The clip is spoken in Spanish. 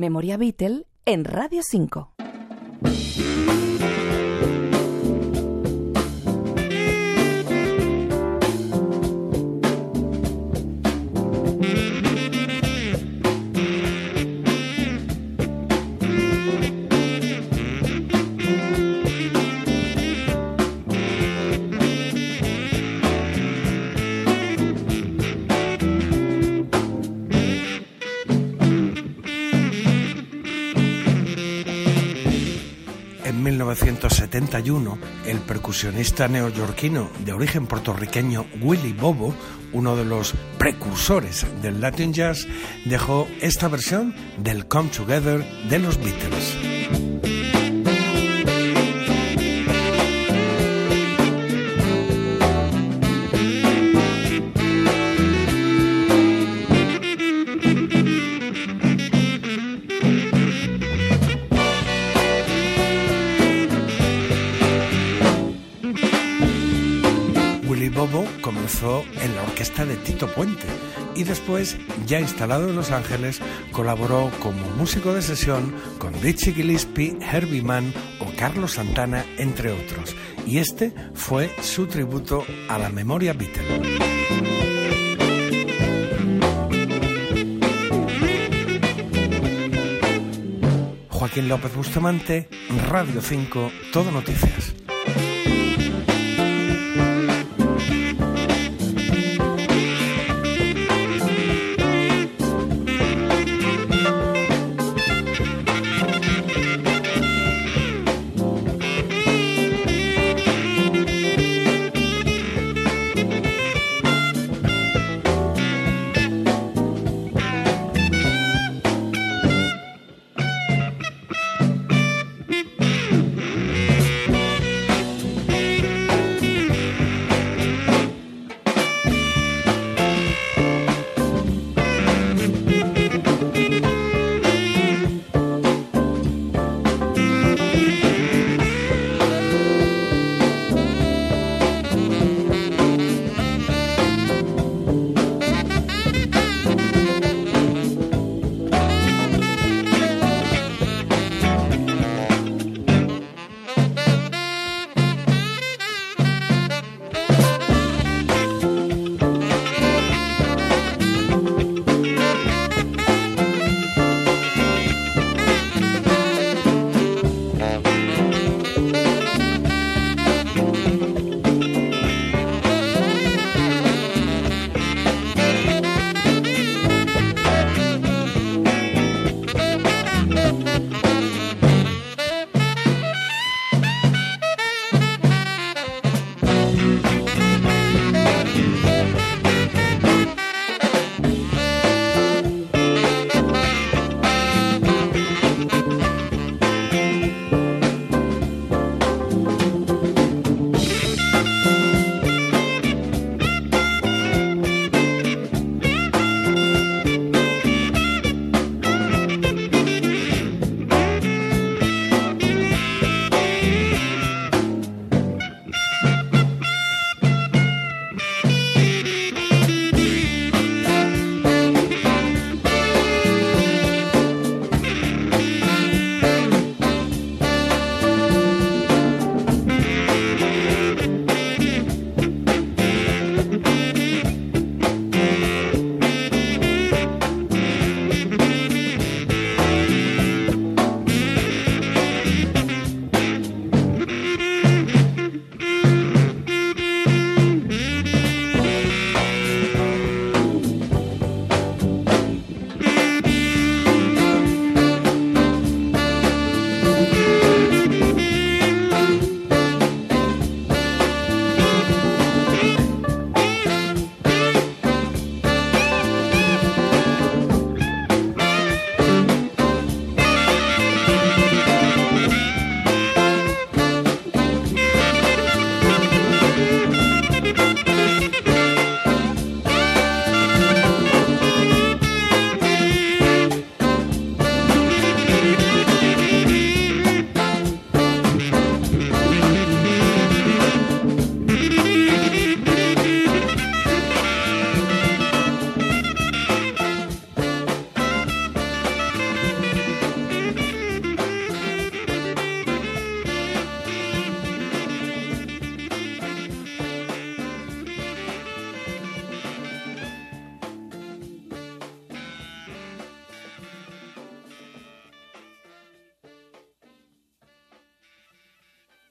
Memoria Beatle en Radio 5. En 1971, el percusionista neoyorquino de origen puertorriqueño Willy Bobo, uno de los precursores del Latin Jazz, dejó esta versión del Come Together de los Beatles. Comenzó en la orquesta de Tito Puente y después, ya instalado en Los Ángeles, colaboró como músico de sesión con Dizzy Gillespie, Herbie Mann o Carlos Santana, entre otros. Y este fue su tributo a la memoria Beatle. Joaquín López Bustamante, Radio 5, Todo Noticias.